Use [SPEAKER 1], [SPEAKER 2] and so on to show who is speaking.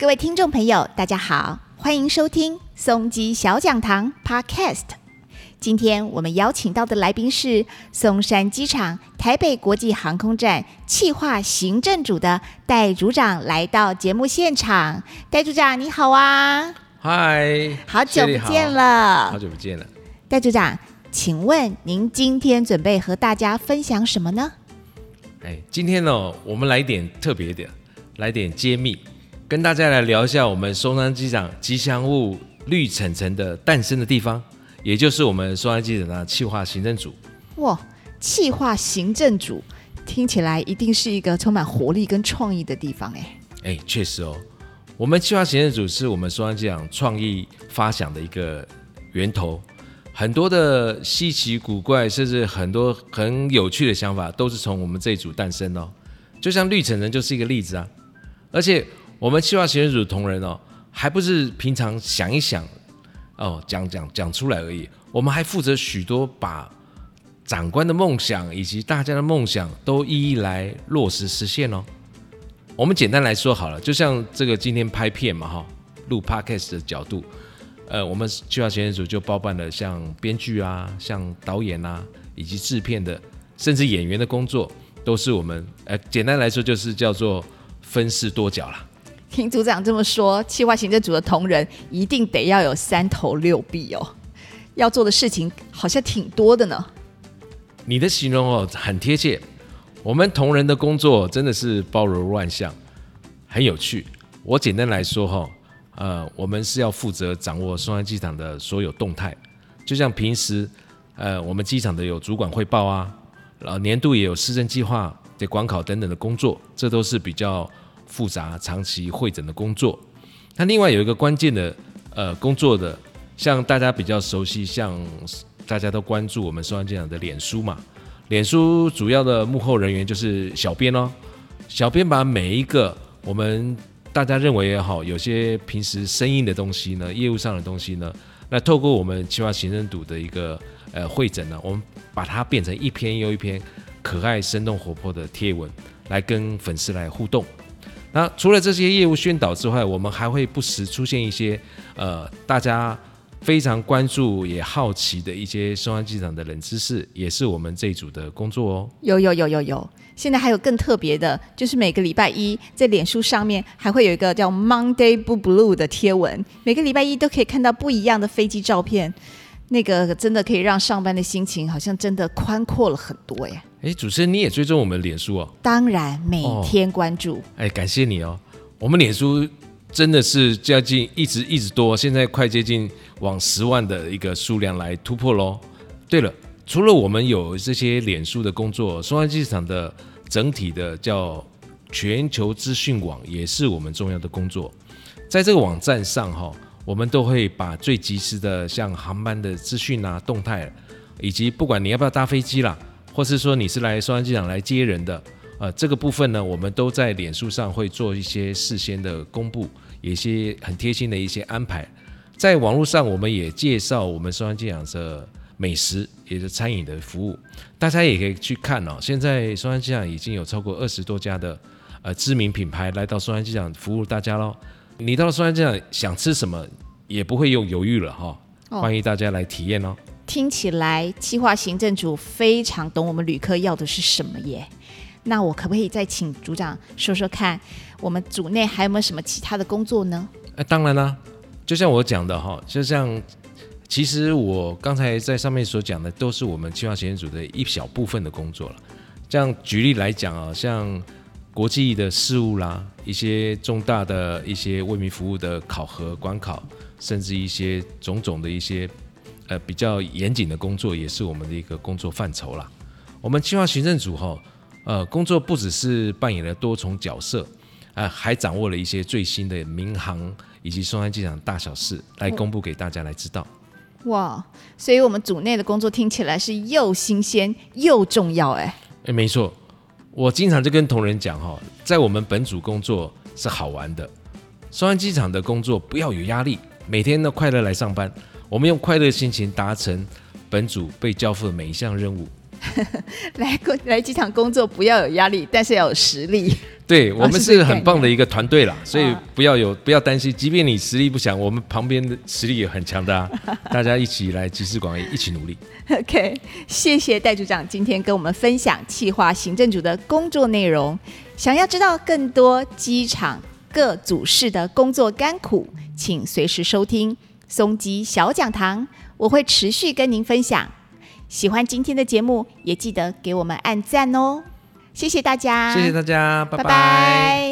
[SPEAKER 1] 各位听众朋友，大家好，欢迎收听松基小讲堂 Podcast。今天我们邀请到的来宾是松山机场台北国际航空站企划行政组的戴组长，来到节目现场。戴组长你好啊，
[SPEAKER 2] 嗨，
[SPEAKER 1] 好久不见了好。
[SPEAKER 2] 久不见了。
[SPEAKER 1] 戴组长，请问您今天准备和大家分享什么呢？
[SPEAKER 2] 哎，今天呢，我们来点特别的，来点揭秘，跟大家来聊一下我们松山机场吉祥物绿橙橙的诞生的地方，也就是我们松山机场的企划行政组。
[SPEAKER 1] 哇，企划行政组听起来一定是一个充满活力跟创意的地方哎。
[SPEAKER 2] 哎，确实哦，我们企划行政组是我们松山机场创意发想的一个源头，很多的稀奇古怪，甚至很多很有趣的想法，都是从我们这一组诞生哦。就像绿橙人就是一个例子啊，而且我们企划行政组同仁哦，还不是平常想一想哦，讲讲讲出来而已，我们还负责许多把长官的梦想以及大家的梦想都一一来落实实现哦。我们简单来说好了，就像这个今天拍片嘛哈，录 podcast 的角度，呃，我们计划行政组就包办了像编剧啊、像导演啊，以及制片的，甚至演员的工作，都是我们呃，简单来说就是叫做分饰多角啦。
[SPEAKER 1] 听组长这么说，企划行政组的同仁一定得要有三头六臂哦，要做的事情好像挺多的呢。
[SPEAKER 2] 你的形容哦很贴切，我们同仁的工作真的是包罗万象，很有趣。我简单来说哈，呃，我们是要负责掌握松山机场的所有动态，就像平时呃我们机场的有主管汇报啊，然后年度也有施政计划、的管考等等的工作，这都是比较复杂、长期会诊的工作。那另外有一个关键的呃工作的，像大家比较熟悉，像大家都关注我们收安机场的脸书嘛，脸书主要的幕后人员就是小编哦。小编把每一个我们大家认为也好，有些平时生硬的东西呢，业务上的东西呢，那透过我们企划行政组的一个呃会诊呢，我们把它变成一篇又一篇可爱、生动、活泼的贴文，来跟粉丝来互动。那除了这些业务宣导之外，我们还会不时出现一些呃大家非常关注也好奇的一些松安机场的冷知识，也是我们这一组的工作哦。
[SPEAKER 1] 有有有有有，现在还有更特别的，就是每个礼拜一在脸书上面还会有一个叫 Monday Blue Blue 的贴文，每个礼拜一都可以看到不一样的飞机照片，那个真的可以让上班的心情好像真的宽阔了很多耶。
[SPEAKER 2] 哎，主持人你也追踪我们脸书哦？
[SPEAKER 1] 当然每天关注，
[SPEAKER 2] 哎，感谢你哦。我们脸书真的是接近一直一直多，现在快接近往十万的一个数量来突破喽。对了，除了我们有这些脸书的工作，松山机场的整体的叫全球资讯网也是我们重要的工作。在这个网站上哈，我们都会把最及时的像航班的资讯啊、动态，以及不管你要不要搭飞机啦，或是说你是来松山机场来接人的。呃，这个部分呢，我们都在脸书上会做一些事先的公布，有一些很贴心的一些安排。在网络上，我们也介绍我们松山机场的美食，也是餐饮的服务，大家也可以去看哦。现在松山机场已经有超过二十多家的呃知名品牌来到松山机场服务大家喽。你到了松山机场想吃什么，也不会用犹豫了哈、
[SPEAKER 1] 哦
[SPEAKER 2] 欢迎大家来体验哦。
[SPEAKER 1] 听起来计划行政组非常懂我们旅客要的是什么耶。那我可不可以再请组长说说看，我们组内还有没有什么其他的工作呢？
[SPEAKER 2] 哎，当然啦，就像我讲的哈，就像其实我刚才在上面所讲的，都是我们计划行政组的一小部分的工作了。这样举例来讲啊，像国际的事务啦，一些重大的一些为民服务的考核、关考，甚至一些种种的一些呃比较严谨的工作，也是我们的一个工作范畴啦。我们计划行政组哈，呃，工作不只是扮演了多重角色，啊、还掌握了一些最新的民航以及松山机场大小事，来公布给大家来知道。
[SPEAKER 1] 哇，所以我们组内的工作听起来是又新鲜又重要哎。
[SPEAKER 2] 哎，没错，我经常就跟同仁讲哈，在我们本组工作是好玩的，双安机场的工作不要有压力，每天都快乐来上班，我们用快乐心情达成本组被交付的每一项任务。
[SPEAKER 1] 来工来机场工作不要有压力，但是要有实力。
[SPEAKER 2] 对 我们是很棒的一个团队啦，所以
[SPEAKER 1] 啊
[SPEAKER 2] 不要有不要担心，即便你实力不强，我们旁边的实力也很强的啊，大家一起来集思广益，一起努力。
[SPEAKER 1] OK，谢谢戴组长今天跟我们分享企划行政组的工作内容。想要知道更多机场各组室的工作甘苦，请随时收听松鸡小讲堂，我会持续跟您分享。喜欢今天的节目，也记得给我们按赞哦。谢谢大家，
[SPEAKER 2] 谢谢大家，拜
[SPEAKER 1] 拜。拜